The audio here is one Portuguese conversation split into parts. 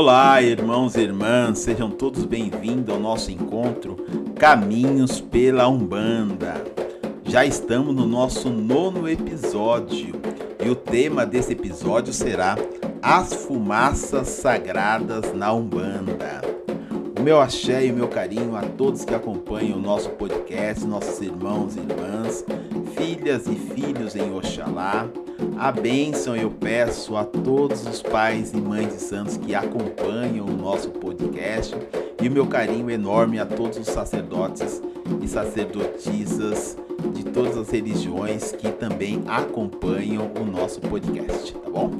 Olá, irmãos e irmãs, sejam todos bem-vindos ao nosso encontro Caminhos pela Umbanda. Já estamos no nosso nono episódio e o tema desse episódio será As Fumaças Sagradas na Umbanda. O meu axé e o meu carinho a todos que acompanham o nosso podcast, nossos irmãos e irmãs, filhas e filhos em Oxalá a bênção eu peço a todos os pais e mães de santos que acompanham o nosso podcast e o meu carinho enorme a todos os sacerdotes e sacerdotisas de todas as religiões que também acompanham o nosso podcast, tá bom?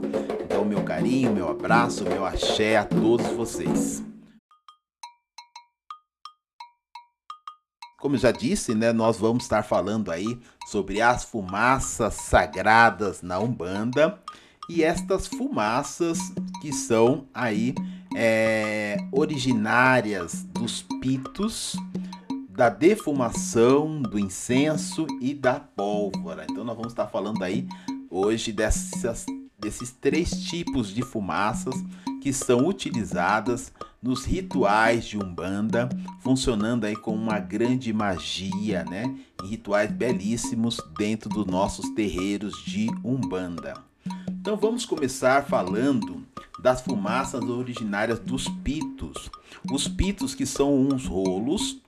Então, meu carinho, meu abraço, meu axé a todos vocês. Como já disse, né, nós vamos estar falando aí sobre as fumaças sagradas na Umbanda e estas fumaças que são aí é, originárias dos pitos, da defumação, do incenso e da pólvora. Então nós vamos estar falando aí hoje dessas, desses três tipos de fumaças que são utilizadas nos rituais de Umbanda, funcionando aí com uma grande magia, né? Em rituais belíssimos dentro dos nossos terreiros de Umbanda. Então vamos começar falando das fumaças originárias dos pitos. Os pitos que são uns rolos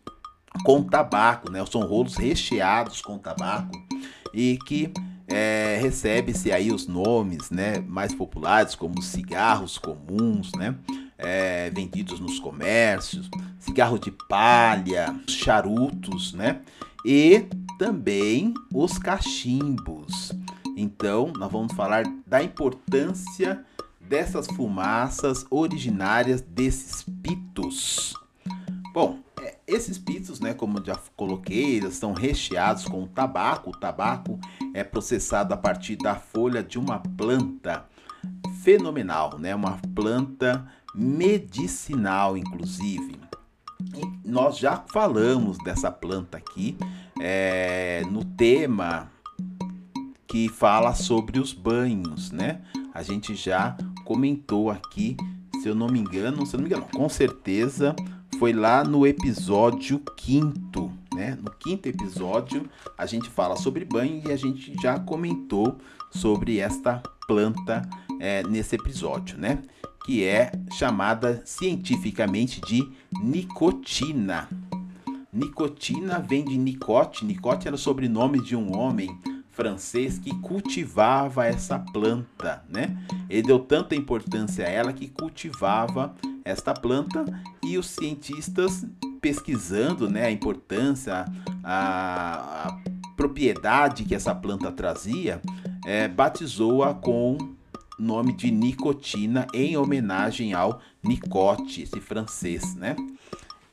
com tabaco, né? São rolos recheados com tabaco e que é, recebe-se aí os nomes, né, mais populares como cigarros comuns, né? é, vendidos nos comércios, cigarro de palha, charutos, né? E também os cachimbos. Então, nós vamos falar da importância dessas fumaças originárias desses pitos. Bom, é, esses pitos, né, como já coloquei, eles são recheados com tabaco. O tabaco é processado a partir da folha de uma planta fenomenal, né? Uma planta medicinal, inclusive. E nós já falamos dessa planta aqui é, no tema que fala sobre os banhos, né? A gente já comentou aqui, se eu não me engano, se eu não me engano, com certeza foi lá no episódio quinto, né? No quinto episódio a gente fala sobre banho e a gente já comentou sobre esta planta é, nesse episódio, né? que é chamada cientificamente de nicotina. Nicotina vem de nicote. Nicote era o sobrenome de um homem francês que cultivava essa planta, né? Ele deu tanta importância a ela que cultivava esta planta e os cientistas pesquisando, né, a importância, a, a propriedade que essa planta trazia, é, batizou-a com nome de nicotina em homenagem ao Nicote, esse francês, né?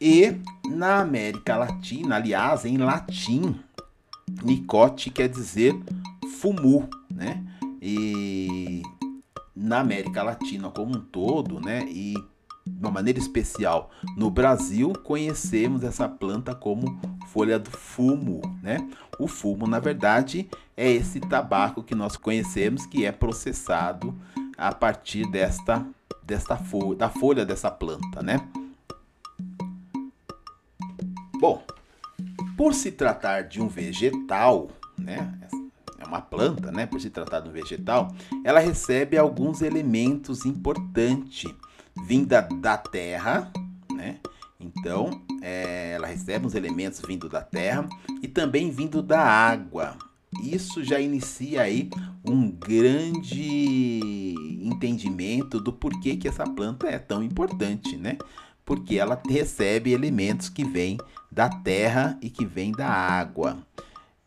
E na América Latina, aliás, em latim, nicote quer dizer fumu, né? E na América Latina como um todo, né? E de uma maneira especial no Brasil, conhecemos essa planta como folha do fumo, né? O fumo, na verdade, é esse tabaco que nós conhecemos que é processado a partir desta desta folha, da folha dessa planta, né? Bom, por se tratar de um vegetal, né? É uma planta, né? Por se tratar de um vegetal, ela recebe alguns elementos importantes vinda da terra, né? Então, é, ela recebe uns elementos vindo da terra e também vindo da água. Isso já inicia aí um grande entendimento do porquê que essa planta é tão importante, né? Porque ela recebe elementos que vêm da terra e que vêm da água.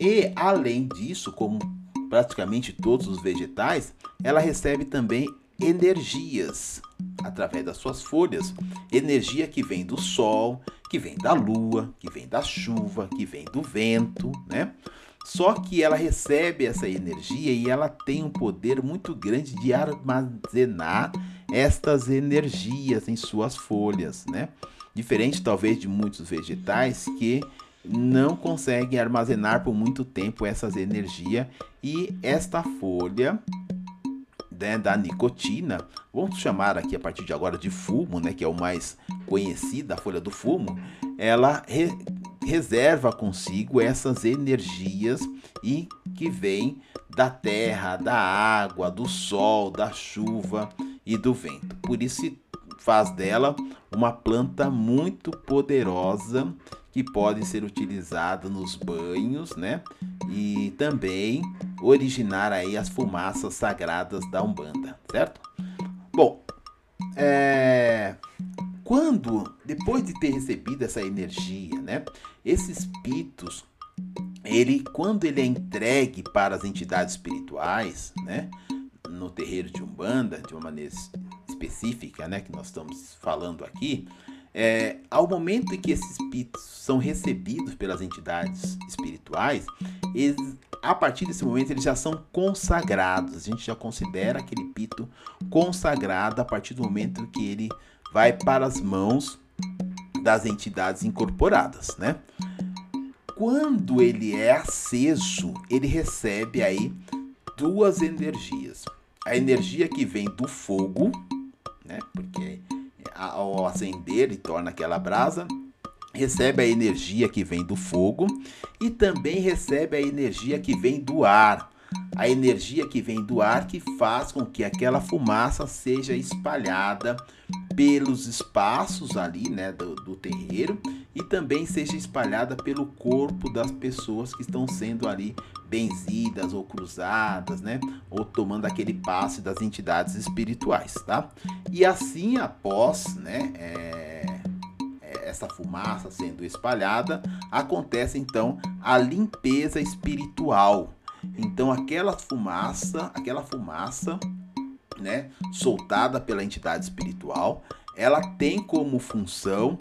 E além disso, como praticamente todos os vegetais, ela recebe também energias através das suas folhas, energia que vem do sol, que vem da lua, que vem da chuva, que vem do vento, né? Só que ela recebe essa energia e ela tem um poder muito grande de armazenar estas energias em suas folhas, né? Diferente talvez de muitos vegetais que não conseguem armazenar por muito tempo essas energias e esta folha né, da nicotina, vamos chamar aqui a partir de agora de fumo, né, que é o mais conhecido, a folha do fumo, ela re reserva consigo essas energias e que vem da terra, da água, do sol, da chuva e do vento. Por isso faz dela uma planta muito poderosa que pode ser utilizada nos banhos, né? E também originar aí as fumaças sagradas da Umbanda, certo? Bom, é... quando depois de ter recebido essa energia, né? Esses pitos, ele quando ele é entregue para as entidades espirituais, né? No terreiro de Umbanda, de uma maneira específica, né, que nós estamos falando aqui, é, ao momento em que esses pitos são recebidos pelas entidades espirituais, eles, a partir desse momento eles já são consagrados. A gente já considera aquele pito consagrado a partir do momento que ele vai para as mãos das entidades incorporadas, né? Quando ele é aceso, ele recebe aí duas energias. A energia que vem do fogo, né? Porque ao acender ele torna aquela brasa, recebe a energia que vem do fogo e também recebe a energia que vem do ar. A energia que vem do ar que faz com que aquela fumaça seja espalhada pelos espaços ali, né, do, do terreiro e também seja espalhada pelo corpo das pessoas que estão sendo ali benzidas ou cruzadas, né, ou tomando aquele passe das entidades espirituais, tá? E assim, após, né, é, é essa fumaça sendo espalhada, acontece então a limpeza espiritual. Então aquela fumaça, aquela fumaça né, soltada pela entidade espiritual, ela tem como função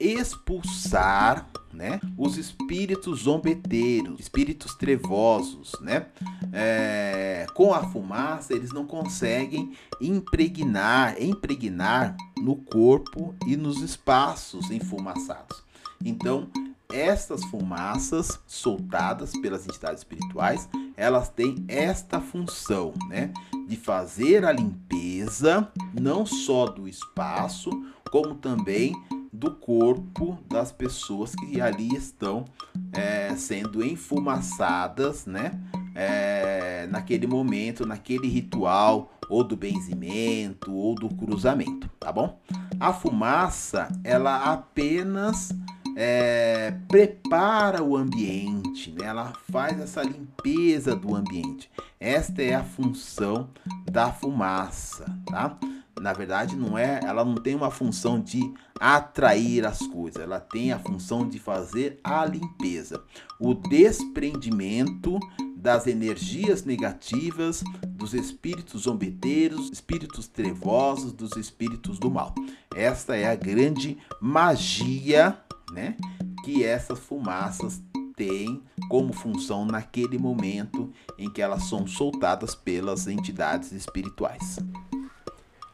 expulsar né, os espíritos zombeteiros, espíritos trevosos, né? É, com a fumaça eles não conseguem impregnar, impregnar no corpo e nos espaços enfumaçados. Então, estas fumaças soltadas pelas entidades espirituais, elas têm esta função, né, de fazer a limpeza não só do espaço, como também do corpo das pessoas que ali estão é, sendo enfumaçadas, né? É, naquele momento, naquele ritual, ou do benzimento, ou do cruzamento, tá bom? A fumaça, ela apenas é, prepara o ambiente, né? ela faz essa limpeza do ambiente. Esta é a função da fumaça, tá? Na verdade, não é, ela não tem uma função de atrair as coisas, ela tem a função de fazer a limpeza, o desprendimento das energias negativas, dos espíritos zombeteiros, espíritos trevosos, dos espíritos do mal. Esta é a grande magia né? Que essas fumaças têm como função naquele momento em que elas são soltadas pelas entidades espirituais.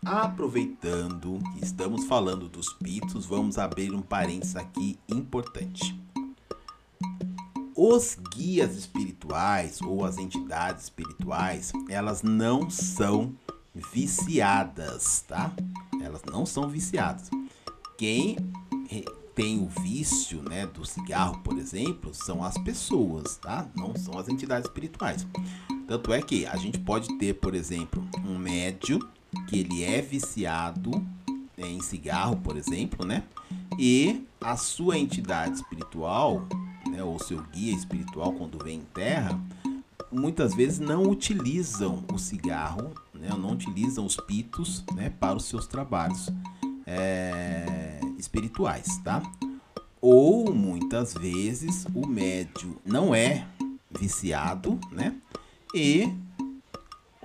Aproveitando que estamos falando dos pitos, vamos abrir um parênteses aqui importante. Os guias espirituais ou as entidades espirituais, elas não são viciadas, tá? Elas não são viciadas. Quem tem o vício, né, do cigarro, por exemplo, são as pessoas, tá? Não são as entidades espirituais. Tanto é que a gente pode ter, por exemplo, um médio que ele é viciado em cigarro, por exemplo, né? E a sua entidade espiritual, né, ou seu guia espiritual quando vem em terra, muitas vezes não utilizam o cigarro, né, não utilizam os pitos, né, para os seus trabalhos. É, espirituais, tá? Ou muitas vezes o médio não é viciado, né? E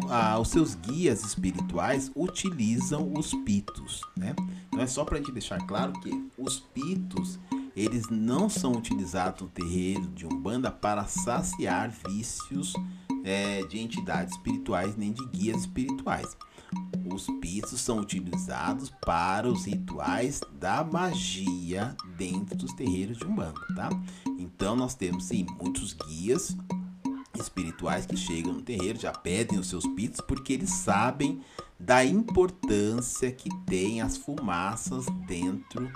ah, os seus guias espirituais utilizam os pitos, né? Então é só para a gente deixar claro que os pitos eles não são utilizados no terreiro de umbanda para saciar vícios é, de entidades espirituais nem de guias espirituais. Os pisos são utilizados para os rituais da magia dentro dos terreiros de Umbanda, tá? Então nós temos sim muitos guias espirituais que chegam no terreiro já pedem os seus pits porque eles sabem da importância que tem as fumaças dentro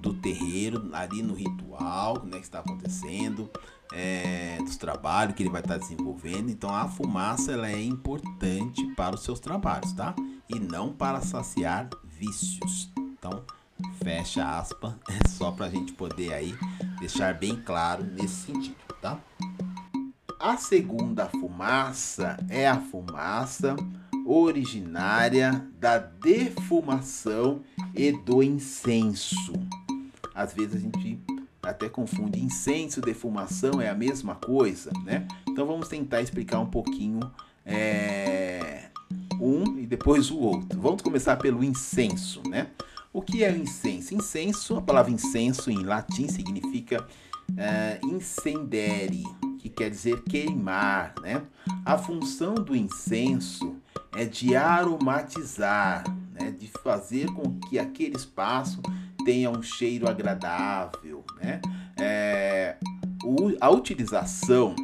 do terreiro, ali no ritual né, que está acontecendo, é, dos trabalhos que ele vai estar desenvolvendo. Então a fumaça ela é importante para os seus trabalhos, tá? E não para saciar vícios. Então fecha aspas, é só para a gente poder aí deixar bem claro nesse sentido, tá? A segunda fumaça é a fumaça originária da defumação e do incenso. Às vezes a gente até confunde incenso e defumação é a mesma coisa, né? Então vamos tentar explicar um pouquinho é, um e depois o outro. Vamos começar pelo incenso, né? O que é o incenso? Incenso, a palavra incenso em latim significa é, incendere, quer dizer queimar, né? A função do incenso é de aromatizar, né? De fazer com que aquele espaço tenha um cheiro agradável, né? É, o, a utilização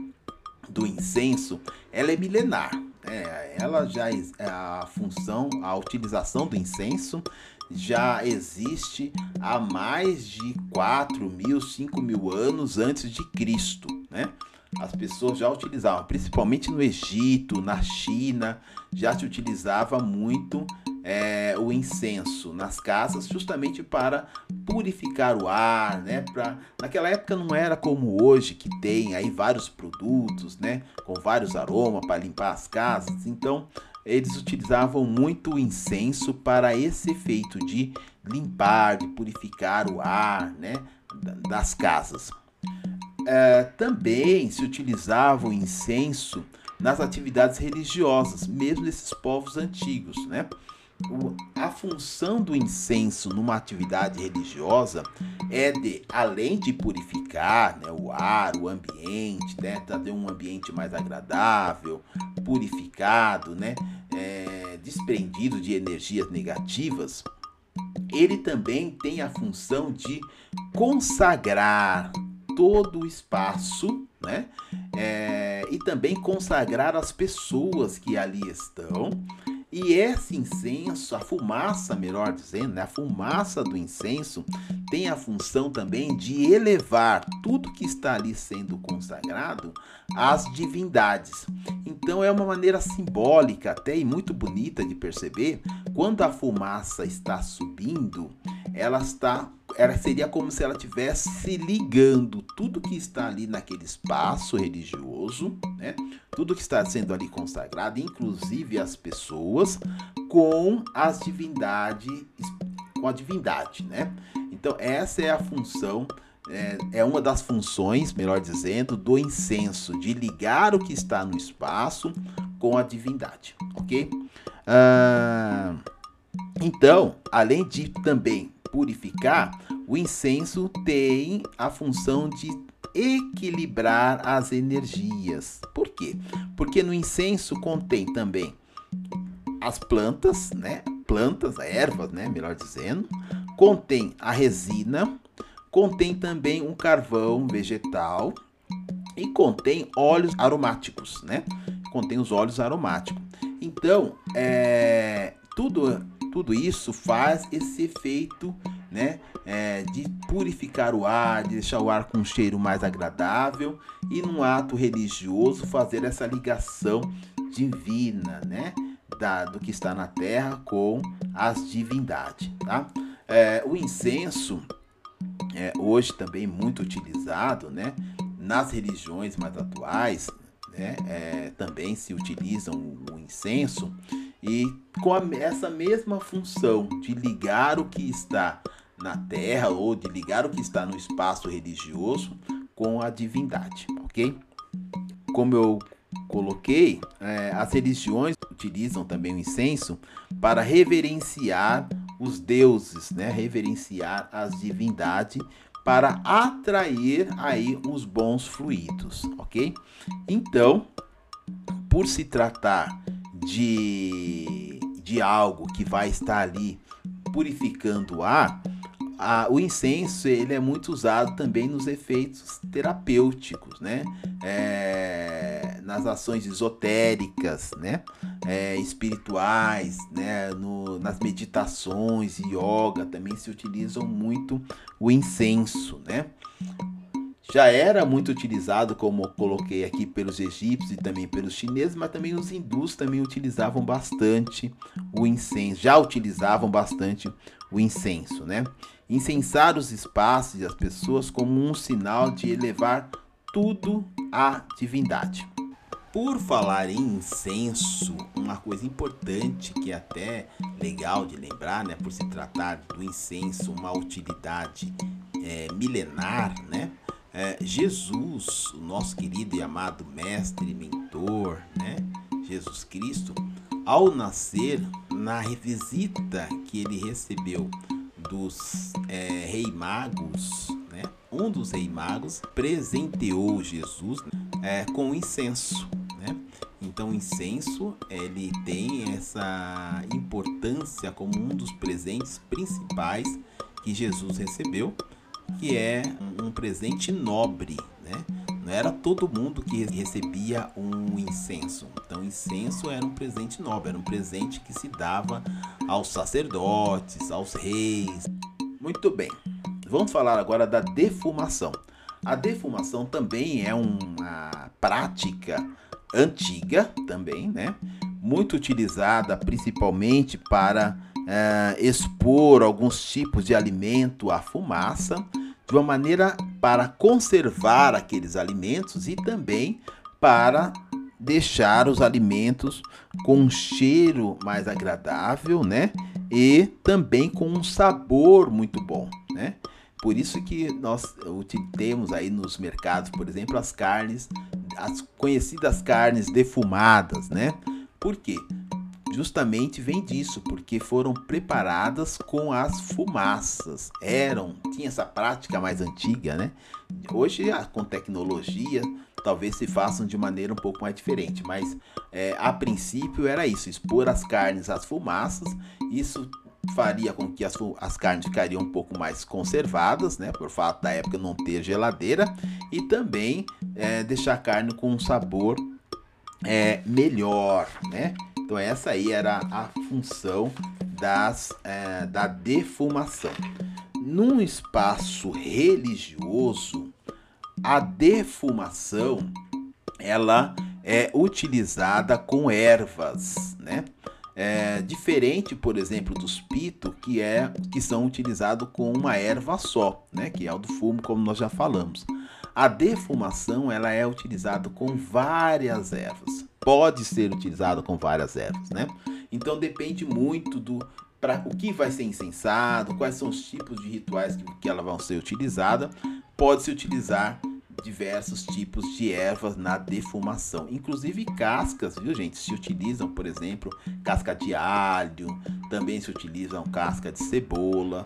do incenso, ela é milenar, é, ela já a função, a utilização do incenso já existe há mais de 4 mil, 5 mil anos antes de Cristo, né? As pessoas já utilizavam, principalmente no Egito, na China, já se utilizava muito é, o incenso nas casas, justamente para purificar o ar, né? Pra, naquela época não era como hoje que tem aí vários produtos, né? Com vários aromas para limpar as casas. Então eles utilizavam muito o incenso para esse efeito de limpar, de purificar o ar, né? Das casas. É, também se utilizava o incenso nas atividades religiosas, mesmo nesses povos antigos, né? a função do incenso numa atividade religiosa é de, além de purificar né, o ar, o ambiente, né, trazer um ambiente mais agradável, purificado, né, é, desprendido de energias negativas, ele também tem a função de consagrar todo o espaço, né, é, e também consagrar as pessoas que ali estão. E esse incenso, a fumaça, melhor dizendo, né, a fumaça do incenso tem a função também de elevar tudo que está ali sendo consagrado às divindades. Então é uma maneira simbólica até e muito bonita de perceber quando a fumaça está subindo, ela está ela seria como se ela tivesse se ligando tudo que está ali naquele espaço religioso, né? Tudo que está sendo ali consagrado, inclusive as pessoas, com as divindades, com a divindade, né? Então essa é a função é, é, uma das funções, melhor dizendo, do incenso, de ligar o que está no espaço com a divindade, ok? Ah, então, além de também purificar, o incenso tem a função de equilibrar as energias. Por quê? Porque no incenso contém também as plantas, né? Plantas, ervas, né? Melhor dizendo. Contém a resina, contém também um carvão vegetal e contém óleos aromáticos, né? Contém os óleos aromáticos. Então, é, tudo tudo isso faz esse efeito né, é, de purificar o ar, de deixar o ar com um cheiro mais agradável e num ato religioso fazer essa ligação divina, né, da, do que está na terra com as divindades, tá? É, o incenso é hoje também muito utilizado, né, nas religiões mais atuais, né, é, também se utilizam o incenso e com a, essa mesma função de ligar o que está na terra ou de ligar o que está no espaço religioso com a divindade, ok? Como eu coloquei, é, as religiões utilizam também o incenso para reverenciar os deuses, né? Reverenciar as divindades para atrair aí os bons fluidos, ok? Então, por se tratar de, de algo que vai estar ali purificando o ar, a, o incenso ele é muito usado também nos efeitos terapêuticos, né? É, nas ações esotéricas, né? É, espirituais, né? No, nas meditações, yoga, também se utilizam muito o incenso, né? já era muito utilizado, como coloquei aqui, pelos egípcios e também pelos chineses, mas também os hindus também utilizavam bastante o incenso, já utilizavam bastante o incenso, né? Incensar os espaços e as pessoas como um sinal de elevar tudo à divindade. Por falar em incenso, uma coisa importante que é até legal de lembrar, né, por se tratar do incenso uma utilidade é, milenar, né, é, Jesus, o nosso querido e amado mestre, mentor, né? Jesus Cristo, ao nascer, na visita que ele recebeu dos é, rei magos, né? um dos rei magos presenteou Jesus é, com incenso. Então, o incenso ele tem essa importância como um dos presentes principais que Jesus recebeu que é um presente nobre, né? Não era todo mundo que recebia um incenso. Então, incenso era um presente nobre, era um presente que se dava aos sacerdotes, aos reis. Muito bem. Vamos falar agora da defumação. A defumação também é uma prática antiga também, né? Muito utilizada principalmente para é, expor alguns tipos de alimento à fumaça de uma maneira para conservar aqueles alimentos e também para deixar os alimentos com um cheiro mais agradável, né? E também com um sabor muito bom, né? Por isso que nós temos aí nos mercados, por exemplo, as carnes, as conhecidas carnes defumadas, né? Por quê? justamente vem disso, porque foram preparadas com as fumaças. Eram, tinha essa prática mais antiga, né? Hoje, ah, com tecnologia, talvez se façam de maneira um pouco mais diferente, mas é, a princípio era isso: expor as carnes às fumaças. Isso faria com que as, as carnes ficariam um pouco mais conservadas, né? Por fato da época não ter geladeira, e também é, deixar a carne com um sabor é, melhor, né? Então essa aí era a função das, é, da defumação. Num espaço religioso, a defumação ela é utilizada com ervas, né? É diferente, por exemplo, dos pito, que é que são utilizados com uma erva só, né? Que é o do fumo, como nós já falamos. A defumação ela é utilizada com várias ervas. Pode ser utilizada com várias ervas, né? Então depende muito do para o que vai ser incensado, quais são os tipos de rituais que, que elas vão ser utilizadas. Pode se utilizar diversos tipos de ervas na defumação, inclusive cascas, viu gente? Se utilizam, por exemplo, casca de alho, também se utilizam casca de cebola,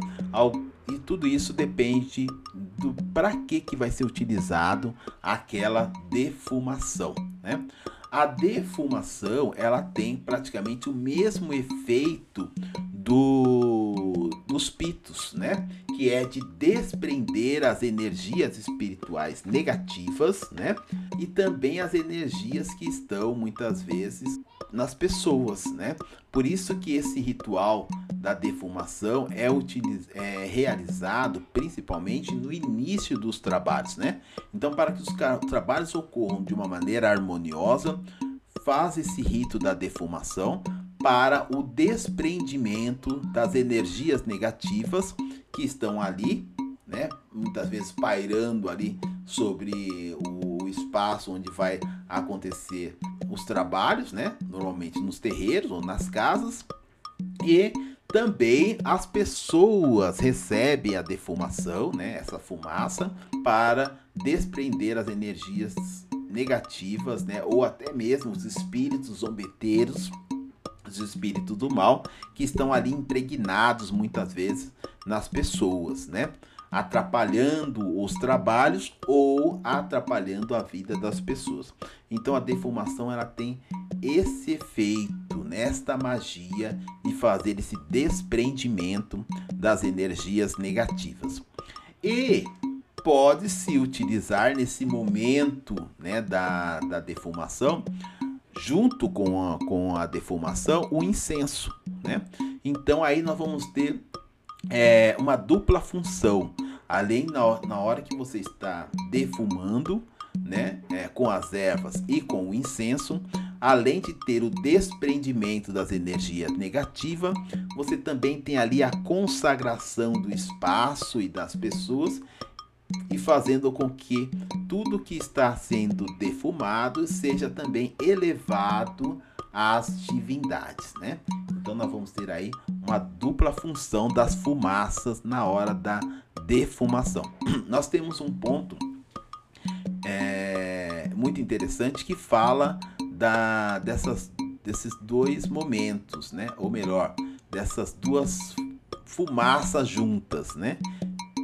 e tudo isso depende do para que que vai ser utilizado aquela defumação, né? A defumação ela tem praticamente o mesmo efeito do, dos pitos, né? Que é de desprender as energias espirituais negativas, né? E também as energias que estão muitas vezes nas pessoas, né? Por isso que esse ritual da defumação é, utiliz... é realizado principalmente no início dos trabalhos, né? Então, para que os trabalhos ocorram de uma maneira harmoniosa, faz esse rito da defumação para o desprendimento das energias negativas que estão ali, né? Muitas vezes pairando ali sobre o espaço onde vai acontecer os trabalhos, né? Normalmente nos terreiros ou nas casas. E também as pessoas recebem a defumação, né? Essa fumaça para desprender as energias negativas, né? Ou até mesmo os espíritos zombeteiros, os espíritos do mal, que estão ali impregnados muitas vezes nas pessoas, né? Atrapalhando os trabalhos ou atrapalhando a vida das pessoas. Então a defumação ela tem esse efeito nesta magia de fazer esse desprendimento das energias negativas. E pode se utilizar nesse momento né, da, da defumação, junto com a, com a defumação, o incenso. Né? Então aí nós vamos ter é, uma dupla função. Além na, na hora que você está defumando, né, é, com as ervas e com o incenso, além de ter o desprendimento das energias negativas, você também tem ali a consagração do espaço e das pessoas e fazendo com que tudo que está sendo defumado seja também elevado às divindades, né? Então nós vamos ter aí uma dupla função das fumaças na hora da defumação. Nós temos um ponto é, muito interessante que fala da, dessas, desses dois momentos, né? Ou melhor, dessas duas fumaças juntas, né?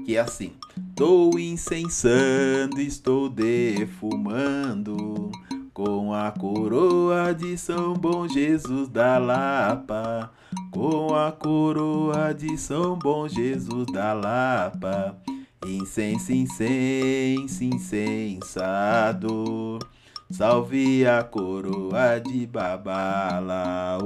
Que é assim: estou incensando, estou defumando com a coroa de São Bom Jesus da Lapa, com a coroa de São Bom Jesus da Lapa. Incenso, incenso, incensado. Salve a coroa de Babalaô.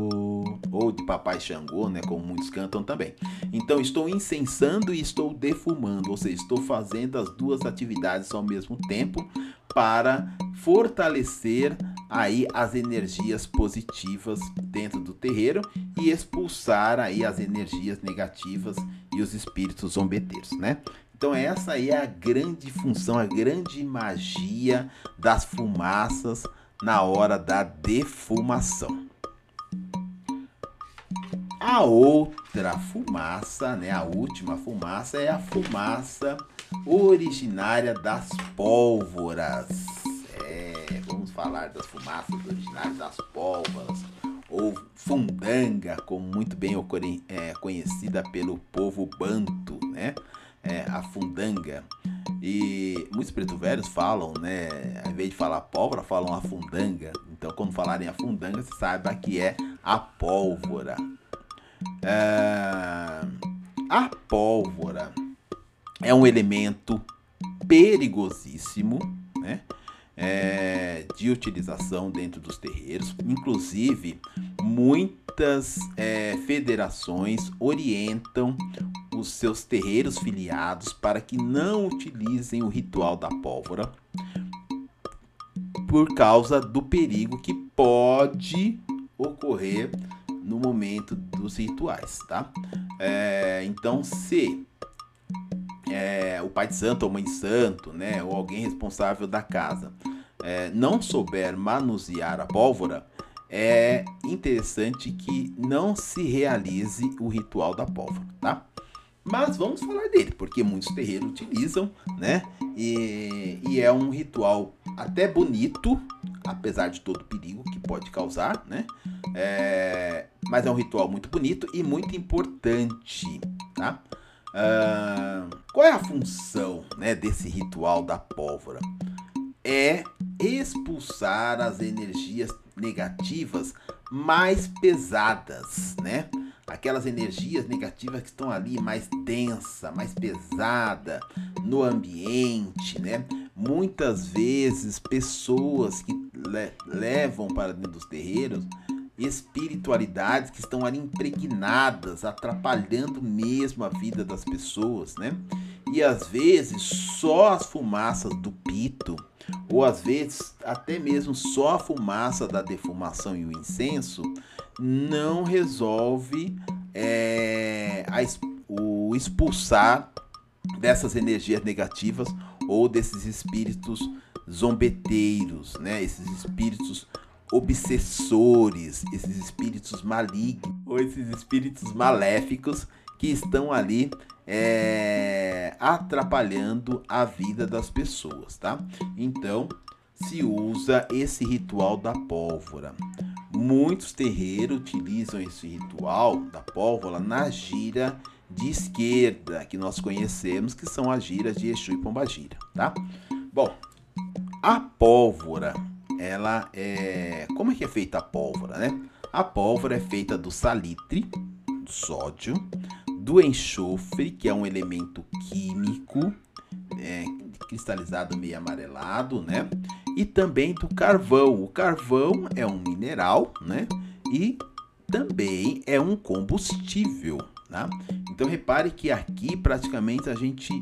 Ou de Papai Xangô, né? Como muitos cantam também. Então, estou incensando e estou defumando. Ou seja, estou fazendo as duas atividades ao mesmo tempo para fortalecer aí as energias positivas dentro do terreiro e expulsar aí as energias negativas e os espíritos zombeteiros, né? Então essa aí é a grande função, a grande magia das fumaças na hora da defumação. A outra fumaça, né, a última fumaça é a fumaça originária das pólvoras. É, vamos falar das fumaças originárias das pólvoras ou fundanga, como muito bem é, conhecida pelo povo banto, né? É, a fundanga. E muitos preto velhos falam, né? Ao invés de falar pólvora, falam a fundanga. Então, quando falarem a fundanga, saiba que é a pólvora. É, a pólvora é um elemento perigosíssimo, né? É, de utilização dentro dos terreiros. Inclusive, muitas é, federações orientam os seus terreiros filiados para que não utilizem o ritual da pólvora por causa do perigo que pode ocorrer no momento dos rituais, tá? É, então, se é, o pai de santo ou mãe de santo, né, ou alguém responsável da casa, é, não souber manusear a pólvora, é interessante que não se realize o ritual da pólvora, tá? Mas vamos falar dele, porque muitos terreiros utilizam, né? E, e é um ritual até bonito, apesar de todo o perigo que pode causar, né? É, mas é um ritual muito bonito e muito importante, tá? Qual é a função né, desse ritual da pólvora? É expulsar as energias negativas mais pesadas, né? aquelas energias negativas que estão ali mais densa, mais pesada no ambiente, né? Muitas vezes pessoas que le levam para dentro dos terreiros espiritualidades que estão ali impregnadas, atrapalhando mesmo a vida das pessoas, né? E às vezes só as fumaças do pito, ou às vezes até mesmo só a fumaça da defumação e o incenso, não resolve é, a, o expulsar dessas energias negativas ou desses espíritos zombeteiros, né? Esses espíritos obsessores, esses espíritos malignos ou esses espíritos maléficos que estão ali é, atrapalhando a vida das pessoas, tá? Então se usa esse ritual da pólvora. Muitos terreiros utilizam esse ritual da pólvora na gira de esquerda, que nós conhecemos, que são as giras de Exu e Pombagira, tá? Bom, a pólvora, ela é... Como é que é feita a pólvora, né? A pólvora é feita do salitre, do sódio, do enxofre, que é um elemento químico, é, cristalizado meio amarelado, né? E também do carvão. O carvão é um mineral, né? E também é um combustível, tá? Então repare que aqui praticamente a gente,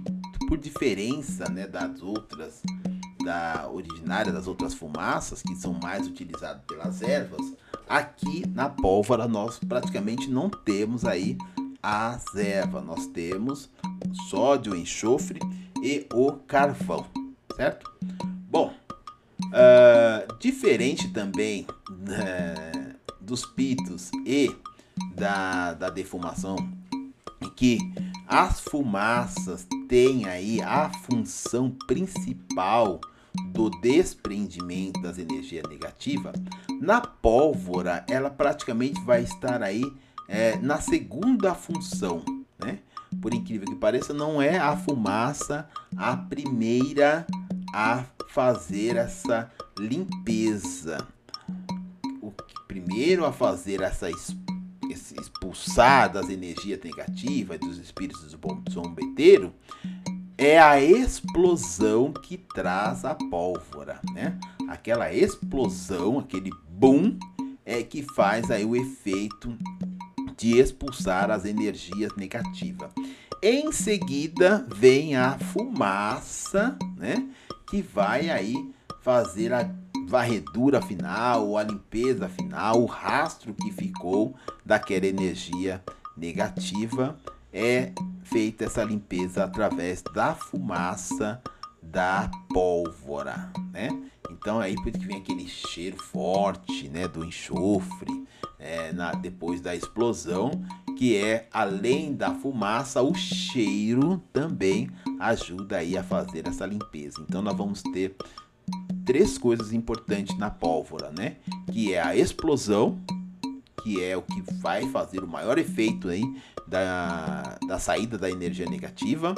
por diferença, né, das outras da originária das outras fumaças que são mais utilizadas pelas ervas, aqui na pólvora nós praticamente não temos aí as ervas, nós temos sódio, enxofre e o carvão, certo? Bom, uh, diferente também uh, dos pitos e da, da defumação, que as fumaças têm aí a função principal do desprendimento das energias negativas, na pólvora ela praticamente vai estar aí é, na segunda função, né? Por incrível que pareça, não é a fumaça a primeira a fazer essa limpeza. O primeiro a fazer essa expulsar das energias negativas dos espíritos do zombeteiro é a explosão que traz a pólvora, né? Aquela explosão, aquele boom é que faz aí o efeito de expulsar as energias negativas. Em seguida vem a fumaça, né? Que vai aí fazer a varredura final, a limpeza final, o rastro que ficou daquela energia negativa é feita essa limpeza através da fumaça da pólvora, né? Então aí por que vem aquele cheiro forte, né, do enxofre, é, na, depois da explosão, que é além da fumaça, o cheiro também ajuda aí a fazer essa limpeza. Então nós vamos ter três coisas importantes na pólvora, né? Que é a explosão, que é o que vai fazer o maior efeito aí da, da saída da energia negativa,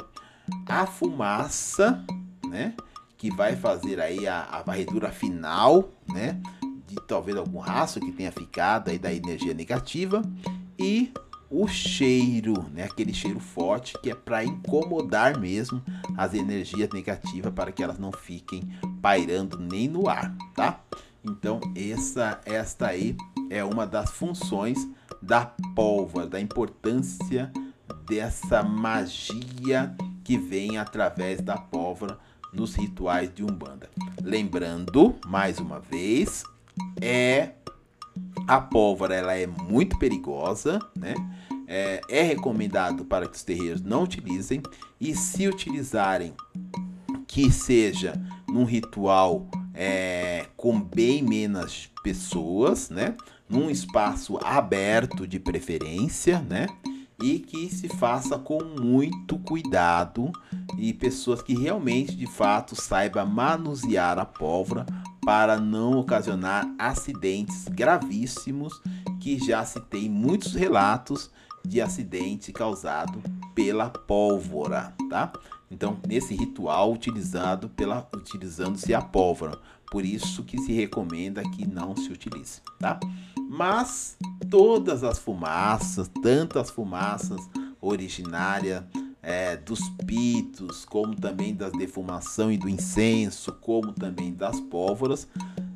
a fumaça, né? Que vai fazer aí a, a varredura final, né? De talvez algum rastro que tenha ficado aí da energia negativa e o cheiro, né? Aquele cheiro forte que é para incomodar mesmo as energias negativas para que elas não fiquem pairando nem no ar, tá? Então essa esta aí é uma das funções da pólvora, da importância dessa magia que vem através da pólvora nos rituais de Umbanda. Lembrando, mais uma vez, é a pólvora ela é muito perigosa, né? É, é recomendado para que os terreiros não utilizem e se utilizarem que seja num ritual é, com bem menos pessoas, né? Num espaço aberto de preferência, né? E que se faça com muito cuidado e pessoas que realmente, de fato, saibam manusear a pólvora para não ocasionar acidentes gravíssimos que já se tem muitos relatos de acidente causado pela pólvora, tá? Então, nesse ritual utilizado pela utilizando-se a pólvora, por isso que se recomenda que não se utilize, tá? Mas todas as fumaças, tanto as fumaças originárias é, dos pitos, como também da defumação e do incenso, como também das pólvoras,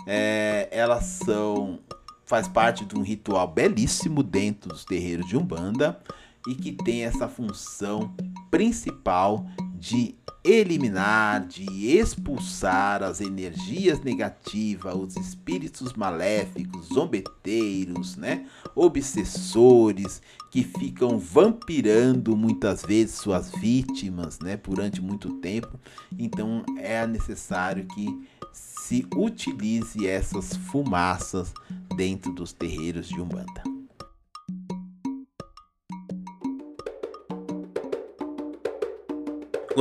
é, elas são faz parte de um ritual belíssimo dentro dos terreiros de Umbanda e que tem essa função principal de eliminar, de expulsar as energias negativas, os espíritos maléficos, zombeteiros, né? obsessores que ficam vampirando muitas vezes suas vítimas, né, durante muito tempo. Então é necessário que se utilize essas fumaças dentro dos terreiros de Umbanda.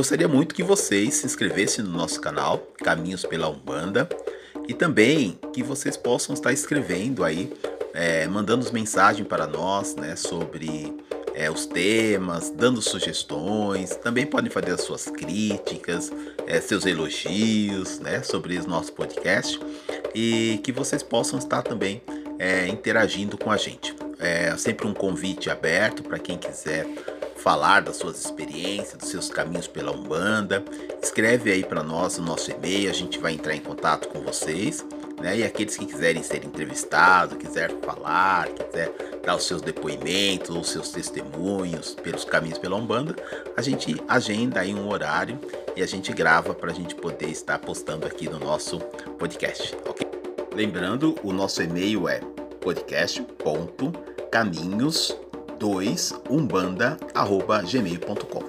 Gostaria muito que vocês se inscrevessem no nosso canal Caminhos pela Umbanda e também que vocês possam estar escrevendo aí, é, mandando mensagem para nós né, sobre é, os temas, dando sugestões. Também podem fazer as suas críticas, é, seus elogios né, sobre o nosso podcast e que vocês possam estar também é, interagindo com a gente. É sempre um convite aberto para quem quiser falar das suas experiências, dos seus caminhos pela Umbanda, escreve aí para nós o nosso e-mail, a gente vai entrar em contato com vocês. Né? E aqueles que quiserem ser entrevistados, quiser falar, quiser dar os seus depoimentos, os seus testemunhos pelos caminhos pela Umbanda, a gente agenda aí um horário e a gente grava para a gente poder estar postando aqui no nosso podcast, ok? Lembrando, o nosso e-mail é podcast.caminhos2umbanda@gmail.com.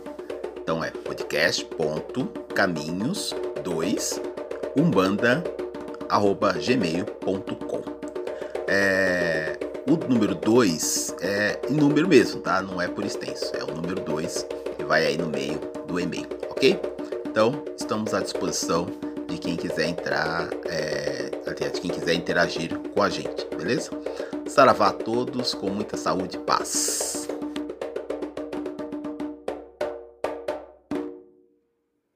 Então é podcast.caminhos2umbanda@gmail.com. É, o número 2 é em número mesmo, tá? Não é por extenso, é o número 2 que vai aí no meio do e-mail, ok? Então, estamos à disposição de quem quiser entrar, é, quem quiser interagir com a gente, beleza? Saravá a todos, com muita saúde e paz.